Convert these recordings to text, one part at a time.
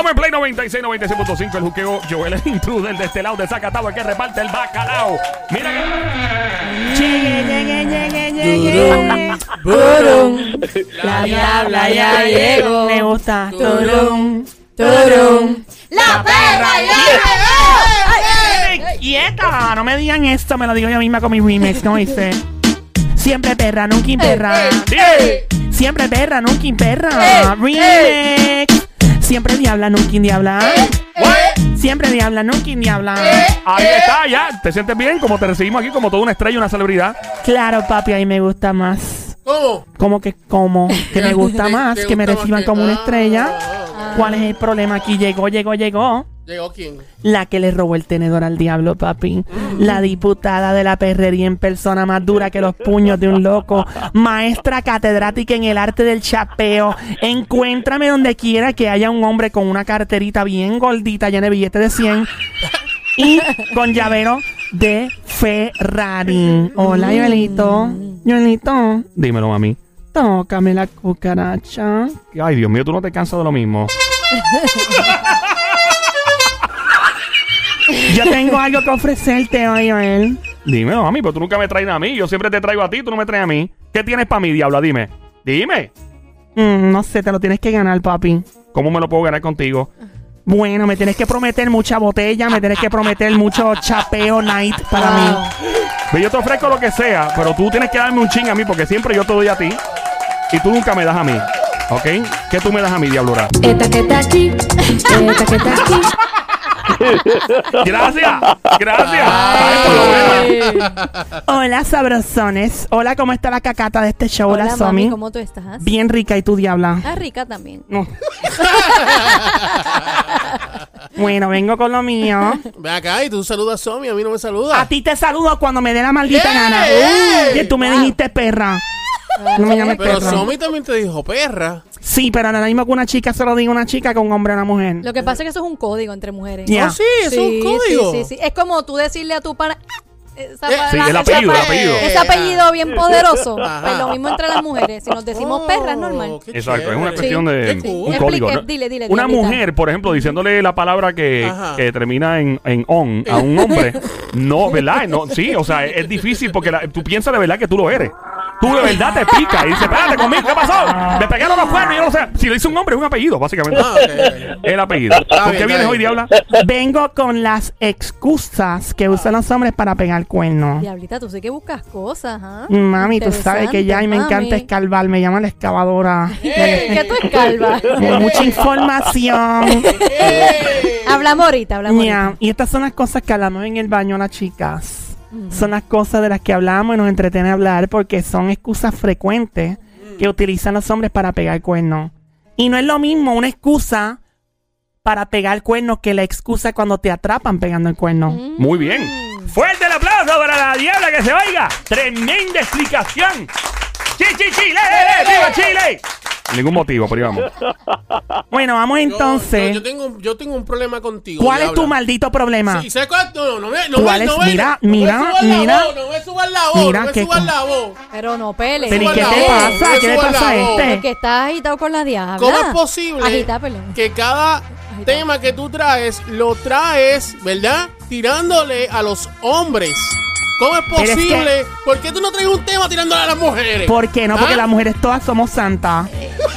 Estamos en Play 96, 96.5. El juqueo Joel el intruder de este lado de Zacatau, el que reparte el bacalao. Mira que. Llegue, llegue, llegue, llegue. Turum. La diabla ya llegó. Me gusta. Turum, turum. La perra ya llegó. Quieta, no me digan esto, me lo digo yo misma con mi remix, ¿no dice? Siempre perra, nunca imperra. Siempre perra, nunca imperra. Remix. Siempre diabla, nunca diabla. Siempre diabla, nunca diabla. Ahí está, ya. ¿Te sientes bien? Como te recibimos aquí como toda una estrella, una celebridad. Claro, papi, ahí me gusta más. ¿Cómo? ¿Cómo que cómo? Que me gusta ¿Te- más, que me reciban que- como una Ah, estrella. ah, ah. ¿Cuál es el problema aquí? Llegó, llegó, llegó. ¿Llegó quién? La que le robó el tenedor al diablo, papi. Mm. La diputada de la perrería en persona más dura que los puños de un loco. Maestra catedrática en el arte del chapeo. Encuéntrame donde quiera que haya un hombre con una carterita bien gordita, llena de billetes de 100. Y con llavero de Ferrari. Hola, Joelito. Joelito, Dímelo, mami. tócame la cucaracha. Ay, Dios mío, tú no te cansas de lo mismo. Yo tengo algo que ofrecerte hoy, Joel. Dímelo, mami, pero tú nunca me traes a mí. Yo siempre te traigo a ti, tú no me traes a mí. ¿Qué tienes para mí, diabla? Dime. Dime. Mm, no sé, te lo tienes que ganar, papi. ¿Cómo me lo puedo ganar contigo? Bueno, me tienes que prometer mucha botella, me tienes que prometer mucho chapeo night para mí. Ve, yo te ofrezco lo que sea, pero tú tienes que darme un ching a mí porque siempre yo te doy a ti y tú nunca me das a mí. ¿Ok? ¿Qué tú me das a mí, diablura? Esta que está aquí, esta que está aquí. Gracias. Gracias. Ay, por lo menos. Hola, sabrosones. Hola, ¿cómo está la cacata de este show? Hola, mami, Somi. ¿cómo tú estás? Bien rica y tú, diabla. Estás rica también. No. bueno, vengo con lo mío. Ve acá y tú saludas a Somi, a mí no me saludas. A ti te saludo cuando me dé la maldita ¡Ey! gana. Que tú me dijiste perra. No me llames Pero perra. Somi también te dijo perra. Sí, pero ahora mismo que una chica se lo diga a una chica, que un hombre a una mujer. Lo que pasa es que eso es un código entre mujeres. Ya. Oh, sí, es un código. Sí, sí, sí. Es como tú decirle a tu pana. Esa, Eh, pa- sí, la- el apellido, pa- el apellido. Ese apellido bien poderoso. Ajá. Pues lo mismo entre las mujeres. Si nos decimos Oh, perra, es normal. Exacto, es una cuestión de un. Explique, código. ¿no? dile, dile, Una mujer, por ejemplo, diciéndole la palabra que, termina en, en on a un hombre, no, ¿verdad? No, sí, o sea, es, es difícil porque la- tú piensas de verdad que tú lo eres. Tú de verdad te pica y dices, espérate conmigo, ¿qué pasó? Me pegaron los cuernos y yo no sé. Si lo dice un hombre, es un apellido, básicamente. Ah. El apellido. ¿Con bien, qué vienes hoy, Diabla? Vengo con las excusas que usan los hombres para pegar cuernos. Diablita, tú sí que buscas cosas, ¿ah? Mami, tú sabes que ya y me encanta mami. escarbar, me llama la excavadora. ¿Qué tú escalvas? Con mucha información. hablamos ahorita, hablamos ahorita. Y estas son las cosas que hablamos en el baño las chicas. Son las cosas de las que hablamos y nos entretiene hablar porque son excusas frecuentes que utilizan los hombres para pegar cuernos. Y no es lo mismo una excusa para pegar cuernos que la excusa cuando te atrapan pegando el cuerno. Muy bien. Fuerte el aplauso para la Diabla que se oiga. Tremenda explicación. ¡Sí, sí, Chile! ¡Eh, eh, ¡Viva Chile! Ningún motivo, pero íbamos. Bueno, vamos entonces. Yo, yo tengo, yo tengo un problema contigo. ¿Cuál es diabla. tu maldito problema? Sí, ¿sabes cuál? No, no, no me, no ¿Cuál me, es? no me, Mira, no me mira, subas la mira. voz, no me subas la voz, Mira no me qué subas la voz. Pero no pele. Pero ¿y Suba qué te pasa? ¿Qué le pasa a este? Porque estás agitado con la diabla. ¿Cómo es posible perdón. que cada tema que tú traes lo traes, ¿verdad? Tirándole a los hombres. ¿Cómo es Pero es que- posible? ¿Por qué tú no traes un tema tirándole a las mujeres? ¿Por qué no? Porque ¿Ah? las mujeres todas somos santas.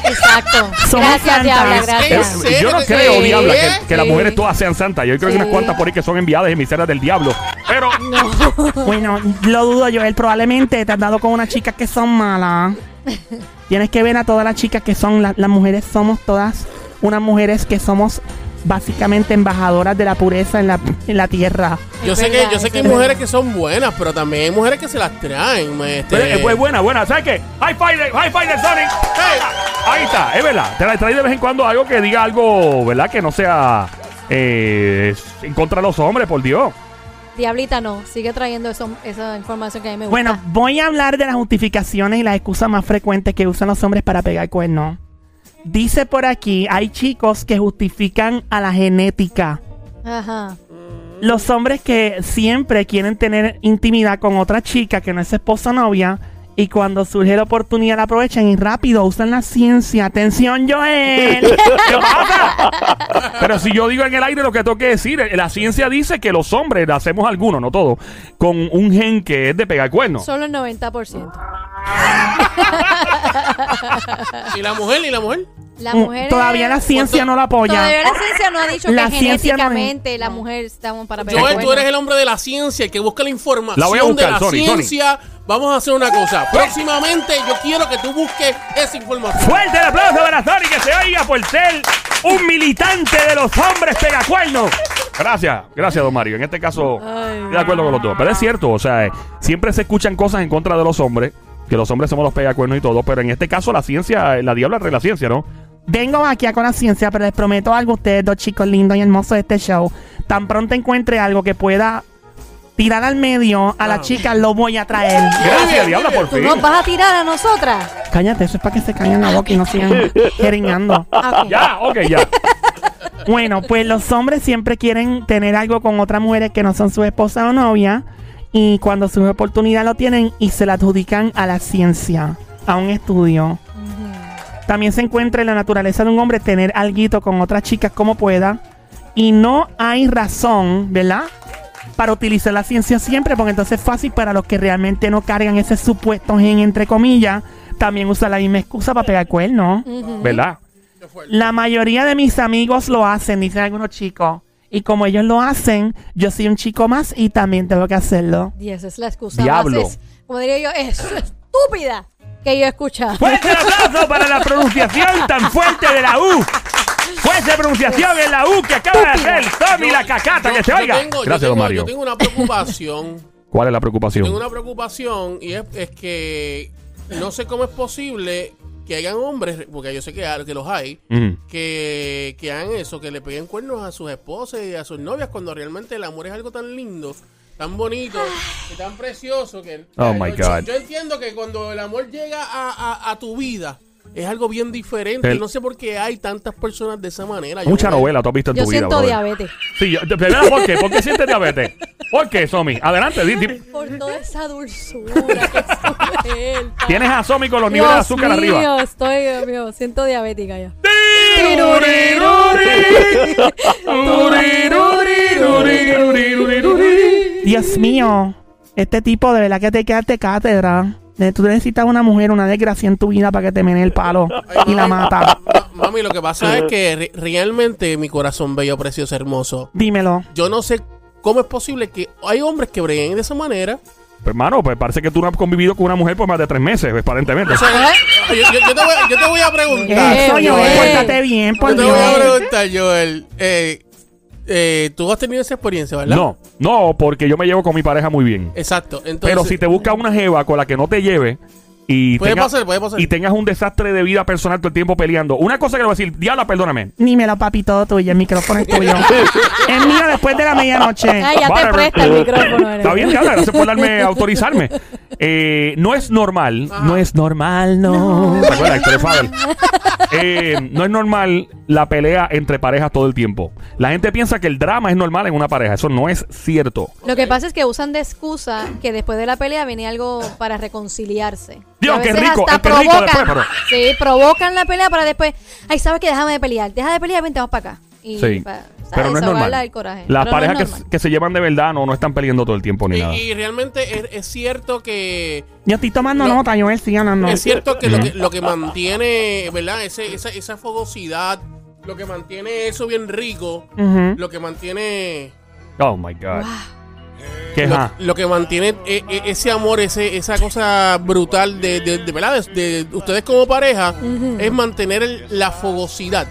Exacto. Somos gracias, Diabla, santas. gracias. ¿En serio Yo no creo, sí? Diabla, que, que las Sí. mujeres todas sean santas. Yo creo que hay unas Sí. cuantas por ahí que son enviadas emiseras del diablo. Pero Bueno, lo dudo yo. Él probablemente te has dado con unas chicas que son malas. Tienes que ver a todas las chicas que son, la- las mujeres somos todas unas mujeres que somos básicamente embajadoras de la pureza en la, en la tierra. Yo sé que, yo sé que hay mujeres que son buenas, pero también hay mujeres que se las traen. este. pero es es buena, buena. ¿Sabes qué? High five, de- high five Sonic. Hey. Ahí está, es verdad. Te la traes de vez en cuando algo que diga algo, ¿verdad? Que no sea eh, en contra de los hombres, por Dios. Diablita no. Sigue trayendo eso, esa información que a mí me gusta. Bueno, voy a hablar de las justificaciones y las excusas más frecuentes que usan los hombres para pegar cuernos. Dice por aquí, hay chicos que justifican a la genética. Ajá. Los hombres que siempre quieren tener intimidad con otra chica que no es esposa o novia Y cuando surge la oportunidad la aprovechan y rápido usan la ciencia. Atención, Joel. ¿Qué pasa? Pero si yo digo en el aire lo que tengo que decir, la ciencia dice que los hombres, lo hacemos algunos, no todos, con un gen que es de pegar cuernos. Solo el 90%. ¿Y la mujer? ¿Y la mujer? La Mm, mujer. Todavía la ciencia no la apoya. Todavía la ciencia no ha dicho La que ciencia no es- genéticamente la mujer estamos para pegar Joel, tú eres el hombre de la ciencia, el que busca la información La voy a buscar, de la Sony, Sony. ciencia. Vamos a hacer una cosa. Próximamente yo quiero que tú busques esa información. Fuerte el aplauso para Sony que se oiga por ser un militante de los hombres pegacuernos. Gracias, gracias, don Mario. En este caso, Ay. estoy de acuerdo con los dos. Pero es cierto, o sea, eh, siempre se escuchan cosas en contra de los hombres, que los hombres somos los pegacuernos y todo, pero en este caso la ciencia, la diabla es la ciencia, ¿no? Vengo aquí a con la ciencia, pero les prometo algo a ustedes, dos chicos lindos y hermosos de este show. Tan pronto encuentre algo que pueda tirar al medio a la chica, lo voy a traer. Gracias, diabla, por ¿Tú fin. nos vas a tirar a nosotras? Cállate, eso es para que se callen la boca y no sigan jeringando. Ok. Ya, ok, ya. Bueno, pues los hombres siempre quieren tener algo con otras mujeres que no son su esposa o novia. Y cuando su oportunidad lo tienen y se la adjudican a la ciencia, a un estudio. También se encuentra en la naturaleza de un hombre tener alguito con otras chicas como pueda. Y no hay razón, ¿verdad? Para utilizar la ciencia siempre, porque entonces es fácil para los que realmente no cargan ese supuesto gen, entre comillas. También usa la misma excusa para pegar cuernos. Ujú. ¿Verdad? La mayoría de mis amigos lo hacen, dicen algunos chicos. Y como ellos lo hacen, yo soy un chico más y también tengo que hacerlo. Y esa es la excusa Diablo. más, es- como diría yo, es estúpida que yo he escuchado. Fuerte el aplauso para la pronunciación tan fuerte de la U. Fuerte pronunciación en la U que acaba de hacer Tommy la cacata, Yo- que se oiga. tengo- Gracias, don tengo- Mario. Yo tengo una preocupación. ¿Cuál es la tengo preocupación? una preocupación y es, es que no sé cómo es posible que hayan hombres, porque yo sé que, que los hay, que, que hagan eso, que le peguen cuernos a sus esposas y a sus novias cuando realmente el amor es algo tan lindo, tan bonito y tan precioso que... Oh, yo- my yo, God. Yo entiendo que cuando el amor llega a, a- a tu vida es algo bien diferente. El- no sé por qué hay tantas personas de esa manera. Mucha Yo- novela tú has visto en Yo tu vida, siento brother. diabetes. Sí, yo, ¿por qué? ¿Por qué sientes diabetes? ¿Por qué, Somi? Adelante, di- di- Por toda esa dulzura que suelta. Tienes a Somi con los niveles de Dios azúcar mío, arriba. estoy, Dios mío, siento diabética ya. Dios mío, este tipo de verdad que te quedaste cátedra. Eh, Tú necesitas una mujer, una desgracia en tu vida para que te mene el palo y la mata. Ma- Mami, lo que pasa es que re- realmente mi corazón bello, precioso, hermoso. Dímelo. Yo no sé cómo es posible que hay hombres que breguen de esa manera. Pues, hermano, pues parece que tú no has convivido con una mujer por más de tres meses, aparentemente. O sea, yo, yo- yo te voy, yo te voy a preguntar. Eso, Eh, Joel, pórtate bien, por Yo te voy a preguntar, Joel. Eh, eh, Tú has tenido esa experiencia, ¿verdad? No, no, porque yo me llevo con mi pareja muy bien. Exacto. Entonces, Pero si te buscas una jeva con la que no te lleve y, Puede tengas- pasar, puede pasar. y tengas un desastre de vida personal todo el tiempo peleando. Una cosa que le voy a decir, diabla, perdóname. Dímelo, papi, todo tuyo. El micrófono es tuyo. es mío después de la medianoche. Ay, ya te presta el micrófono. eres. Está bien, diabla, gracias por darme, autorizarme. Eh, no es normal, no es normal, no. ¿Te acuerdas? Eh, no es normal la pelea entre parejas todo el tiempo. La gente piensa que el drama es normal en una pareja. Eso no es cierto. Lo que pasa es que usan de excusa que después de la pelea viene algo para reconciliarse. Dios, a qué rico, hasta qué rico después, pero- Sí, provocan la pelea para después. Ay, sabes que déjame de pelear. Deja de pelear, vente, vamos para acá. Y Sí. para, ¿sabes? Pero no es desahogarla normal. del coraje. Las Pero no es parejas que, normal. que se llevan de verdad no, no están peleando todo el tiempo ni nada. y, realmente es, es cierto que Yo estoy tomando No. nota, Joel, sí, no, no. es cierto que, lo que lo que mantiene, ¿verdad? Ese, esa, esa fogosidad, lo que mantiene eso bien rico, Ujú. lo que mantiene Oh my God. ¿Qué lo, que mantiene e- e- ese amor, ese, esa cosa brutal de, de, de, ¿verdad? De, de ustedes como pareja, es mantener el- la fogosidad.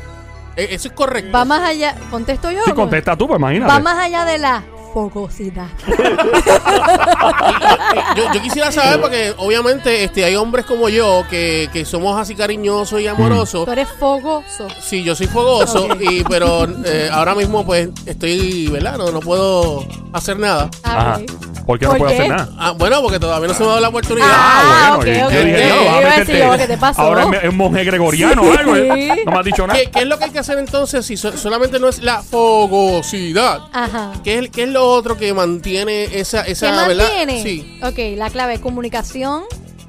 E- eso es correcto. Va más allá. ¿Contesto yo? Si contesta tú, pues imagínate. Va más allá de la fogosidad. yo, yo quisiera saber porque obviamente este hay hombres como yo que, que somos así cariñosos y amorosos. Tú eres fogoso. Sí, yo soy fogoso, y, pero eh, ahora mismo pues estoy, ¿verdad? No, no puedo hacer nada. Ajá. Ah. ¿Por qué no ¿Por puedo qué? hacer nada? Ah, bueno, porque todavía no se me ha dado la oportunidad. Ah, ok, yo dije, ok. "Diablo, vas a meterte- ¿qué te pasó? Ahora es, es monje gregoriano o algo. ¿eh? No me has dicho nada. ¿Qué, qué es lo que hay que hacer entonces si so- solamente no es la fogosidad? Ajá. ¿Qué es, qué es lo otro que mantiene esa, esa ¿Qué ¿verdad? mantiene? Sí. Ok, la clave, comunicación,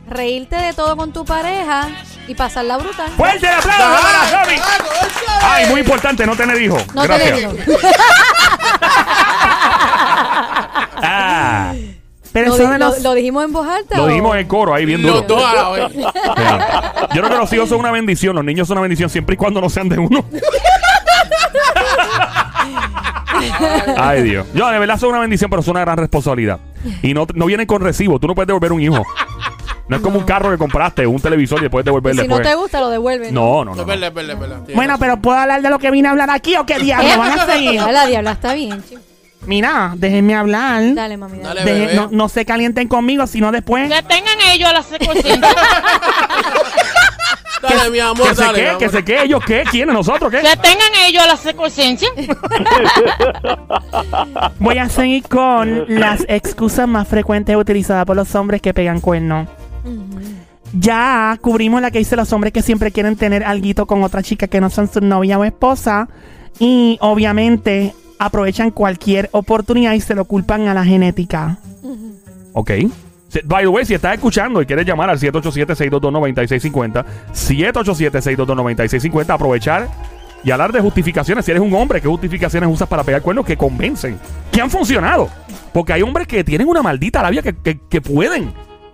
reírte de todo con tu pareja y pasarla brutal. ¡Fuerte el aplauso para! Ay, muy importante, no tener hijos. No te Gracias. digo. Ah, Pero Lo, di- lo- dijimos en voz alta. lo o- dijimos en coro ahí bien duro. Los dos a la vez. Ya. Yo creo que los hijos son una bendición, los niños son una bendición siempre y cuando no sean de uno. Ay, Dios. Yo, de verdad, son una bendición, pero son una gran responsabilidad. Y no, no vienen con recibo. Tú no puedes devolver un hijo. No es como un carro que compraste, un televisor y después devolver si no después. te gusta, lo devuelven. No, no, no. Es no. verdad, es verdad, es verdad. Tienes Bueno, razón. pero ¿puedo hablar de lo que vine a hablar aquí o qué diablo? ¿Van a seguir? La diabla está bien, chico. Mira, déjenme hablar. Dale, mami, dale. Dale, Deje- bebé. no, no se calienten conmigo, sino después. Que tengan ellos la secuencia. Dale, mi amor, ¿Que se dale. mi qué? amor. ¿Que se qué? ¿Ellos qué? ¿Quiénes? ¿Nosotros qué? que tengan ellos la secuencia. Voy a seguir con las excusas más frecuentes utilizadas por los hombres que pegan cuernos. Ya cubrimos la que dice los hombres que siempre quieren tener alguito con otra chica que no son su novia o esposa. Y obviamente aprovechan cualquier oportunidad y se lo culpan a la genética. Ok. By the way, si estás escuchando y quieres llamar al 787-622-9650, 787-622-9650, aprovechar y hablar de justificaciones. Si eres un hombre, ¿qué justificaciones usas para pegar cuernos que convencen? Que han funcionado. Porque hay hombres que tienen una maldita labia que- que pueden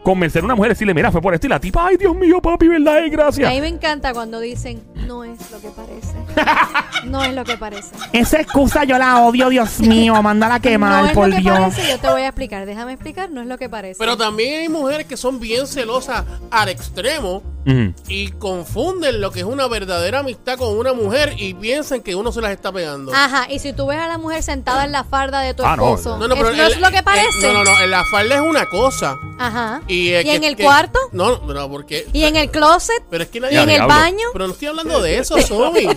convencer a una mujer y decirle, mira, fue por esto. Y la tipa, ay, Dios mío, papi, ¿verdad? A gracias. mí me encanta cuando dicen, no es lo que parece. No es lo que parece. Esa excusa yo la odio, Dios mío. Mándala a quemar, no es por lo que Dios. parece, yo te voy a explicar. Déjame explicar, no es lo que parece. Pero también hay mujeres que son bien celosas al extremo y confunden lo que es una verdadera amistad con una mujer y piensan que uno se las está pegando. Ajá, y si tú ves a la mujer sentada en la farda de tu Ah, no. esposo, No, no, ¿es- pero ¿no es lo que el- parece? no, no, no. En la falda es una cosa. Ajá. ¿Y, ¿Y, eh, que- en el que- cuarto? No, no, porque. ¿Y en el closet? Pero es que ¿Y nadie. En el baño? Pero no estoy hablando de eso, Somi.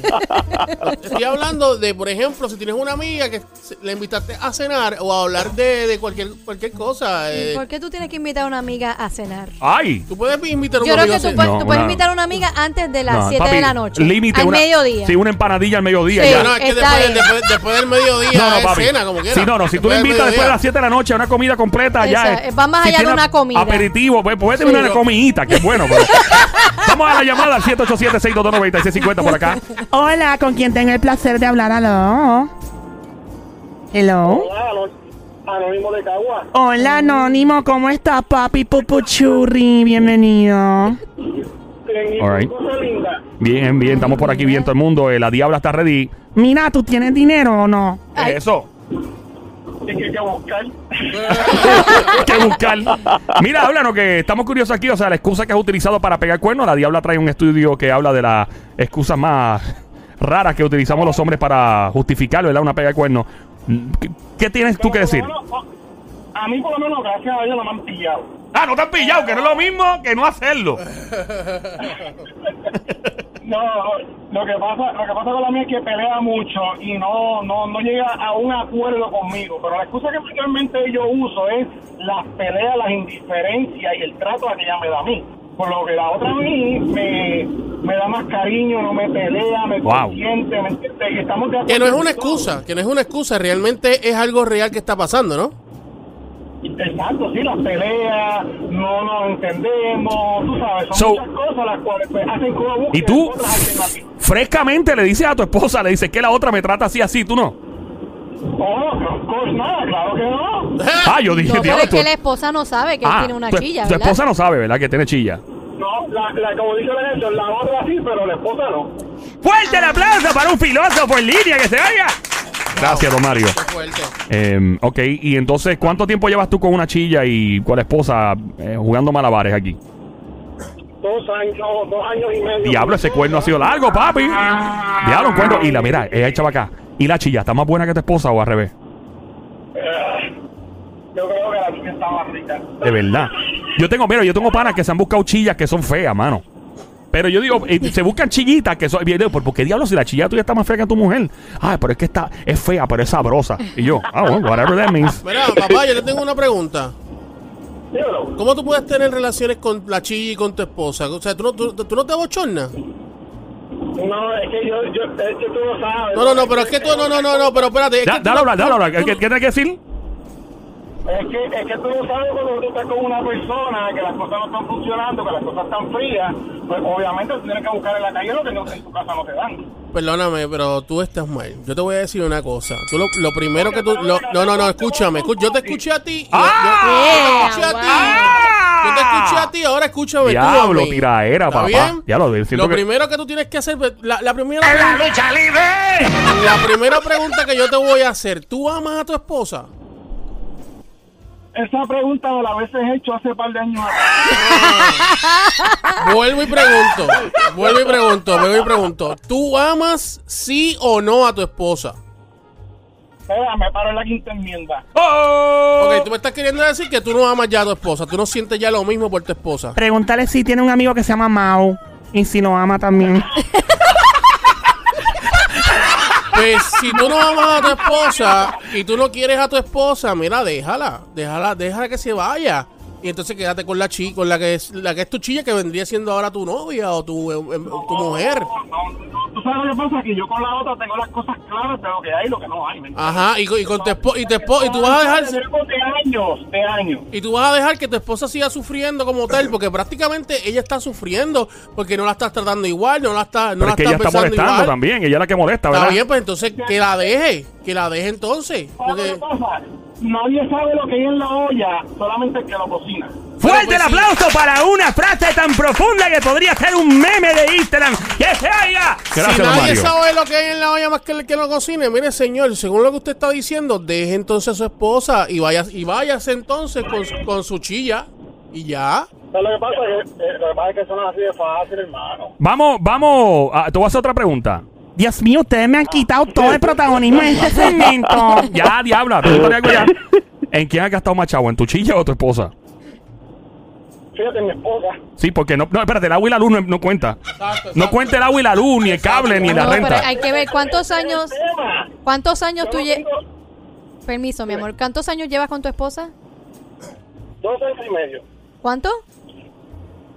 estoy hablando de, por ejemplo, si tienes una amiga que le invitaste a cenar o a hablar de, de cualquier, cualquier cosa. eh, ¿Por qué tú tienes que invitar a una amiga a cenar? Ay. Tú puedes invitar a Yo una creo amiga que tú, puedes, No, tú puedes invitar a una amiga antes de las No, 7 papi, de la noche. Límite. al una- mediodía. Sí, una empanadilla al mediodía Sí. ya. No, es que Está después, bien. después, después del mediodía No, no, papi. cena, como quiera. Sí, no, no. Si tú le invitas después de las 7 de la noche a una comida completa, ya. Esa, es- va más allá de una comida. Aperitivo, pues puede tener Sí. una comidita, que es bueno. pero- Vamos a la llamada al 787-622-9650 por acá. Hola, ¿con quién tengo el placer de hablar? Aló. Hello. Anónimo de Cagua. Hola, Anónimo, ¿cómo estás, papi Pupuchurri? Bienvenido. All right. Bien, bien, estamos por aquí bien todo el mundo. eh, la diabla está ready. Mira, ¿tú tienes dinero o no? ¿Qué es Eso. Es que hay que buscar. Hay que buscar. Mira, háblanos que estamos curiosos aquí. O sea, la excusa que has utilizado para pegar cuernos. La diabla trae un estudio que habla de las excusas más raras que utilizamos los hombres para justificar, ¿verdad? Una pega de cuernos. ¿Qué, qué tienes tú que decir? Menos, A mí, por lo menos, gracias a Dios, no me han pillado. Ah, no te han pillado, que no es lo mismo que no hacerlo. No, lo que pasa, lo que pasa con la mía es que pelea mucho y no, no, no llega a un acuerdo conmigo. Pero la excusa que principalmente yo uso es las peleas, las indiferencias y el trato que ella me da a mí. Por lo que la otra a mí me, me da más cariño, no me pelea, me Wow. consiente, ¿me entiendes? Y estamos de Que no es acuerdo una excusa, que no es una excusa, realmente es algo real que está pasando, ¿no? Exacto, sí, las peleas, no nos entendemos, tú sabes, son So- muchas cosas las cuales pues, hacen como búsqueda Y tú, frescamente le dices a tu esposa, le dices que la otra me trata así, así, tú no. Oh, no, nada, claro que no. Ah, yo dije, No, pero diablo, es tú- que la esposa no sabe que él Ah, tiene una tu, chilla, tu ¿verdad? esposa no sabe, ¿verdad? Que tiene chilla. No, la, la, como dice la gente, la otra sí, pero la esposa no. ¡Fuerte el aplauso para un filósofo en línea que se oiga! Gracias, don Mario. Qué fuerte. Eh, ok, y entonces, ¿cuánto tiempo llevas tú con una chilla y con la esposa eh, jugando malabares aquí? Dos años, dos años y medio. Diablo, ese cuerno ha sido largo, papi. Diablo, un cuerno. Y la, mira, ella echa para acá. ¿Y la chilla está más buena que tu esposa o al revés? Yo creo que la niña está más rica. De verdad. Yo tengo, mira, yo tengo panas que se han buscado chillas que son feas, mano. Pero yo digo, eh, se buscan chillitas que son. ¿Por qué diablos si la chilla tuya está más fea que tu mujer? Ay, pero es que está, es fea, pero es sabrosa. Y yo, ah, bueno, whatever that means. Mira, papá, yo te tengo una pregunta. Dígalo. ¿Cómo tú puedes tener relaciones con la chilla y con tu esposa? O sea, ¿tú no, tú, tú no te abochornas? No, es que yo, yo, es que tú lo sabes. No, no, no, pero es que tú, no, no, no, no, pero espérate. es Da- que Dale hablar, dale hablar. ¿Qué, qué tienes que decir? Es que, es que tú no sabes cuando tú estás con una persona que las cosas no están funcionando, que las cosas están frías, pues obviamente tú tienes que buscar en la calle lo que no- en tu casa no te dan. Perdóname, pero tú estás mal. Yo te voy a decir una cosa. Tú lo, lo primero que tú... lo- no, no, no, escúchame. escu- yo te escuché a ti. y- ¡Ah! yo, yo te escuché a ti. ¡Ah! Yo te escuché a ti, ahora escúchame tú a Diablo, mí. tiraera, ¿Está papá. bien? Diablo, siento lo que- primero que tú tienes que hacer... pues, La, la primera... ¡La lucha libre! La primera pregunta que yo te voy a hacer. ¿Tú amas a tu esposa? Esa pregunta me la veces hecho hace par de años atrás. Vuelvo y pregunto. Vuelvo y pregunto. Vuelvo y pregunto. ¿Tú amas sí o no a tu esposa? Espera, me paro en la quinta enmienda. ¡Oh! Ok, tú me estás queriendo decir que tú no amas ya a tu esposa. Tú no sientes ya lo mismo por tu esposa. Pregúntale si tiene un amigo que se llama Mao. Y si lo ama también. Pues si tú no amas a tu esposa y tú no quieres a tu esposa, mira, déjala, déjala, déjala que se vaya. Y entonces quédate con la chica, con la que es, la que es tu chilla, que vendría siendo ahora tu novia o tu, em, tu mujer. Tú sabes lo que pasa, que yo con la otra tengo las cosas claras de lo que hay y lo que no hay. Ajá, y, con- y con tu esposa, y, tu espo- y tú vas a dejar, de años, de años. y tú vas a dejar que tu esposa siga sufriendo como tal, porque prácticamente ella está sufriendo, porque no la estás tratando igual, no la estás, no Pero la es que ella estás está molestando igual. también. Ella es la que molesta, Está ¿verdad? bien, pues entonces que la deje, que la deje entonces. ¿Sabes Porque, lo que pasa? Nadie sabe lo que hay en la olla, solamente el que lo cocina. ¡Fuerte pues el sí. aplauso para una frase tan profunda que podría ser un meme de Instagram! ¡Que se haya! Gracias, si nadie Mario. sabe lo que hay en la olla más que el que lo cocine, mire señor, según lo que usted está diciendo, deje entonces a su esposa y vaya y váyase entonces con, su- con su chilla y ya. Pero lo que pasa es que, eh, lo que, pasa es que eso no es así de fácil, hermano. Vamos, vamos. a- te voy a hacer otra pregunta. Dios mío, ustedes me han quitado todo el protagonismo en este segmento. Ya, diabla, pregúntale algo ya. ¿En quién has gastado más chavo? ¿En tu chilla o tu esposa? Fíjate, mi esposa. Sí, porque no, no, espérate, el agua y la luz no, no cuenta. No cuenta el agua y la luz, ni el cable, ni la pero renta. hay que ver cuántos años, cuántos años tú llevas. Permiso, mi amor. ¿Cuántos años llevas con tu esposa? Dos años y medio. ¿Cuánto?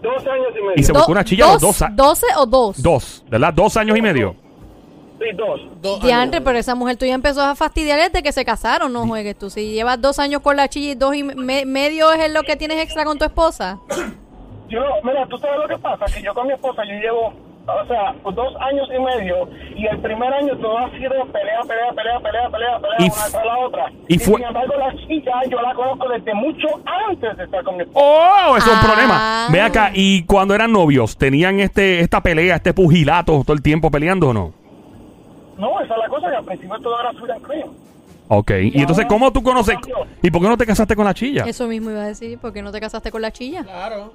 Dos años y medio. Y se buscó una chilla a los dos. a- ¿Doce o dos? Dos, ¿verdad? Dos años y medio. Sí, dos. Dos Diantre, años. pero esa mujer tuya empezó a fastidiar desde que se casaron, no juegues tú. Si llevas dos años con la chilla y dos y me- medio es lo que tienes extra con tu esposa. Yo, mira, tú sabes lo que pasa, que yo con mi esposa, yo llevo, o sea, dos años y medio, y el primer año todo ha sido pelea, pelea, pelea, pelea, pelea, pelea, Y una tras la otra. y fue- sin embargo, la chica yo la conozco desde mucho antes de estar con mi esposa. ¡Oh! Eso es un Ah. problema. Ve acá, y cuando eran novios, ¿tenían este esta pelea, este pugilato todo el tiempo peleando o no? No, la and cream. Ok. Y entonces, ¿cómo tú conoces? ¿Y por qué no te casaste con la chilla? Eso mismo iba a decir, ¿por qué no te casaste con la chilla? Claro.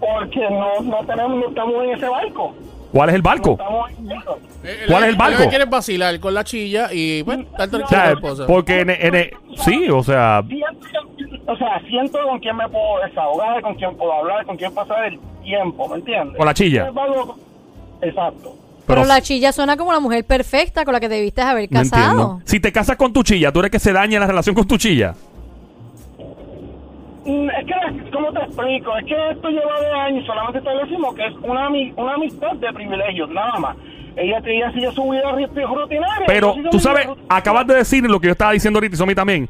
Porque no, no tenemos, no estamos en ese barco. ¿Cuál es el No barco? estamos en eso. Eh, ¿Cuál es el barco? quieres vacilar con la chilla y pues estar tranquilo con tu esposa. porque en, en- sí, o sea, Siento, o sea, siento con quién me puedo desahogar, con quién puedo hablar, con quién pasar el tiempo, ¿me entiendes? Con la chilla. Exacto. Pero, la chilla suena como la mujer perfecta con la que debiste haber no casado. entiendo. Si te casas con tu chilla, ¿tú eres que se daña la relación con tu chilla? Mm, Es que, ¿cómo te explico? Es que esto lleva de años, solamente establecimos que es una, ami- una amistad de privilegios, nada más. Ella, ella sigue su vida ri- rutinaria. Pero sigo tú mi vida sabes, rutinaria. acabas de decir lo que yo estaba diciendo ahorita y Somi también.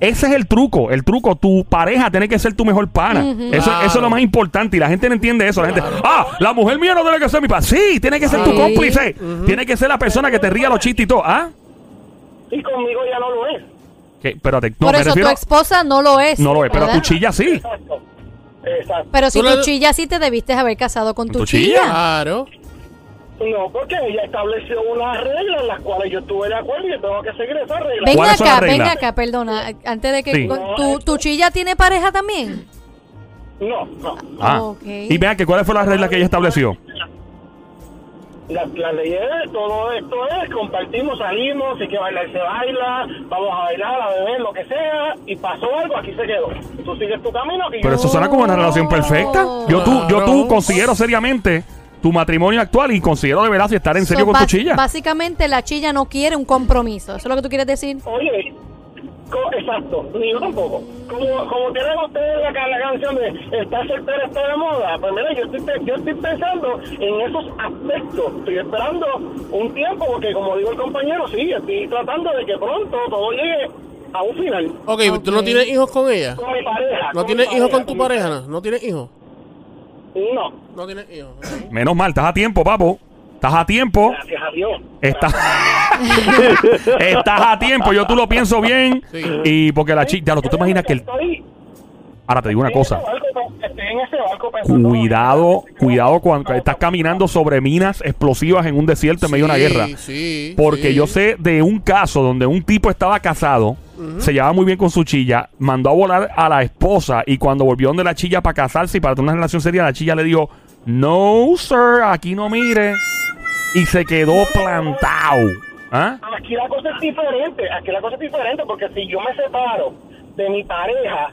Ese es el truco, el truco. Tu pareja tiene que ser tu mejor pana. eso, Claro. eso es lo más importante y la gente no entiende eso. La gente, ah, la mujer mía no tiene que ser mi pana. Sí, tiene que ser tu cómplice. Tiene que ser la persona que te ría los chistes y todo. ¿Ah? Y conmigo ya no lo es. ¿Qué? Espérate, no, Por me eso refiero- tu esposa no lo es. No lo es, pero ¿verdad? tu chilla sí. Exacto. Exacto. Pero si tu le- chilla sí te debiste haber casado con ¿Con tu, tu chilla. chilla? Claro. No, porque ella estableció unas reglas en las cuales yo estuve de acuerdo y yo tengo que seguir esas reglas. Ven ¿Cuáles son acá, las ven reglas? acá, perdona. Antes de que. Sí. con- ¿tu, ¿Tu chilla tiene pareja también? No, no. Ah. Ok. Y vean que cuáles fueron las reglas que ella estableció. La, la ley es, todo esto es, compartimos, salimos, si que bailar se baila, vamos a bailar, a beber, lo que sea, y pasó algo, aquí se quedó. Tú sigues tu camino Pero yo... eso suena como una relación perfecta. Yo tú, yo tú considero seriamente tu matrimonio actual y considero de verdad si estar en serio So, con tu chilla. Básicamente la chilla no quiere un compromiso. ¿Eso es lo que tú quieres decir? Oye, exacto, ni yo tampoco. Como, como tienen ustedes la, la canción de Estar soltero está de moda, pues mira, yo estoy, yo estoy pensando en esos aspectos. Estoy esperando un tiempo, porque como digo el compañero, sí, estoy tratando de que pronto todo llegue a un final. Ok, ¿tú no tienes hijos con ella? Con mi pareja. ¿No tienes hijos con tu pareja? No, ¿No tienes hijos. No, No tienes hijos. ok. Menos mal, estás a tiempo, papo. Estás a tiempo. gracias a Dios. Estás, estás a tiempo. Yo tú lo pienso bien. Sí. Y porque la chica. Ya lo, tú te imaginas que el. Ahora te digo una cosa. ese barco, estoy en ese barco pensando- Cuidado, cuidado cuando estás caminando sobre minas explosivas en un desierto en medio de una guerra. Sí, Porque yo sé de un caso donde un tipo estaba casado, se llevaba muy bien con su chilla, mandó a volar a la esposa y cuando volvió donde la chilla para casarse y para tener una relación seria, la chilla le dijo, no, sir, aquí no mire. Y se quedó plantado. ¿Ah? Aquí la cosa es diferente, aquí la cosa es diferente porque si yo me separo de mi pareja,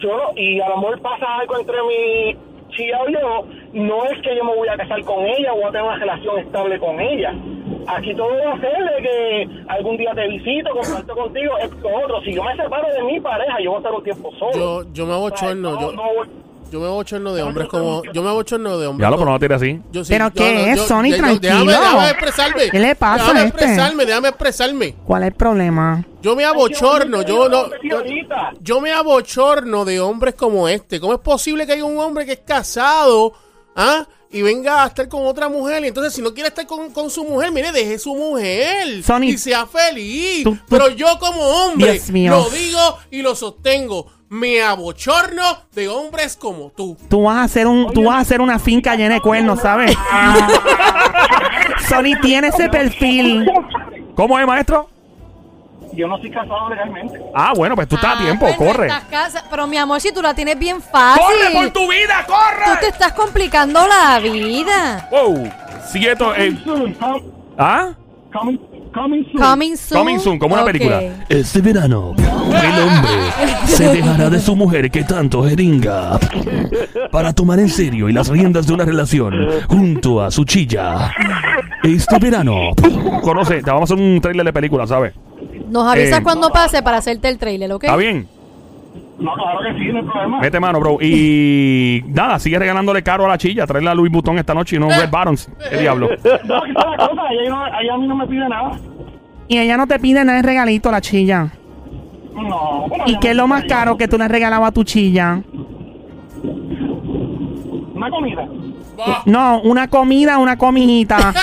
yo y a lo mejor pasa algo entre mi chilla o yo, no es que yo me voy a casar con ella o a tener una relación estable con ella. Aquí todo va a ser de que algún día te visito, comparto contigo, esto otro. Si yo me separo de mi pareja, yo voy a estar un tiempo solo. Yo, yo me abochorno. No, Yo, no voy- yo me abochorno de hombres como. Yo me abochorno de hombres. Ya lo, pero no así. Yo sí, ¿Pero yo- qué yo- es, yo- Sony? yo- Tranquilo. Déjame, déjame expresarme. ¿Qué le pasa Déjame a este? expresarme, déjame expresarme. ¿Cuál es el problema? Yo me abochorno, yo no. Yo me abochorno de hombres como este. ¿Cómo es posible que haya un hombre que es casado, ah? Y venga a estar con otra mujer. Y entonces, si no quiere estar con, con su mujer, mire, deje su mujer. Sony, y sea feliz. tú- tú- Pero yo, como hombre, Dios mío. lo digo y lo sostengo. Me abochorno de hombres como tú. Tú vas a hacer un, tú vas a hacer una finca llena de cuernos, ¿sabes? Sony tiene ese perfil. ¿Cómo es, maestro? Yo no soy casado legalmente. Ah, bueno, pues tú estás a Ah, tiempo, pues no corre. estás casa- Pero mi amor, si tú la tienes bien fácil. ¡Corre por tu vida, Tú corre! te estás complicando la vida. Wow. Siguieto, eh, Soon, com- ¿Ah? coming, coming soon. Coming soon. Coming soon, como una Ok. película. Este verano, el hombre se dejará de su mujer que tanto jeringa para tomar en serio y las riendas de una relación junto a su chilla. Este verano, Conoce, te vamos a hacer un trailer de película, ¿sabes? Nos avisas Eh, cuando pase para hacerte el trailer, ¿ok? ¿Está bien? No, claro que sí, no hay problema. Mete mano, bro. Y nada, sigue regalándole caro a la chilla. Traerle a Louis Vuitton esta noche y no Red Bottoms. ¿Qué diablo? No, que la cosa, ella, no- ella a mí no me pide nada. Y ella no te pide nada de regalito, la chilla. No. bueno, ¿Y qué es lo más caro que tú le regalabas a tu chilla? Una comida. No, una comida, una comidita.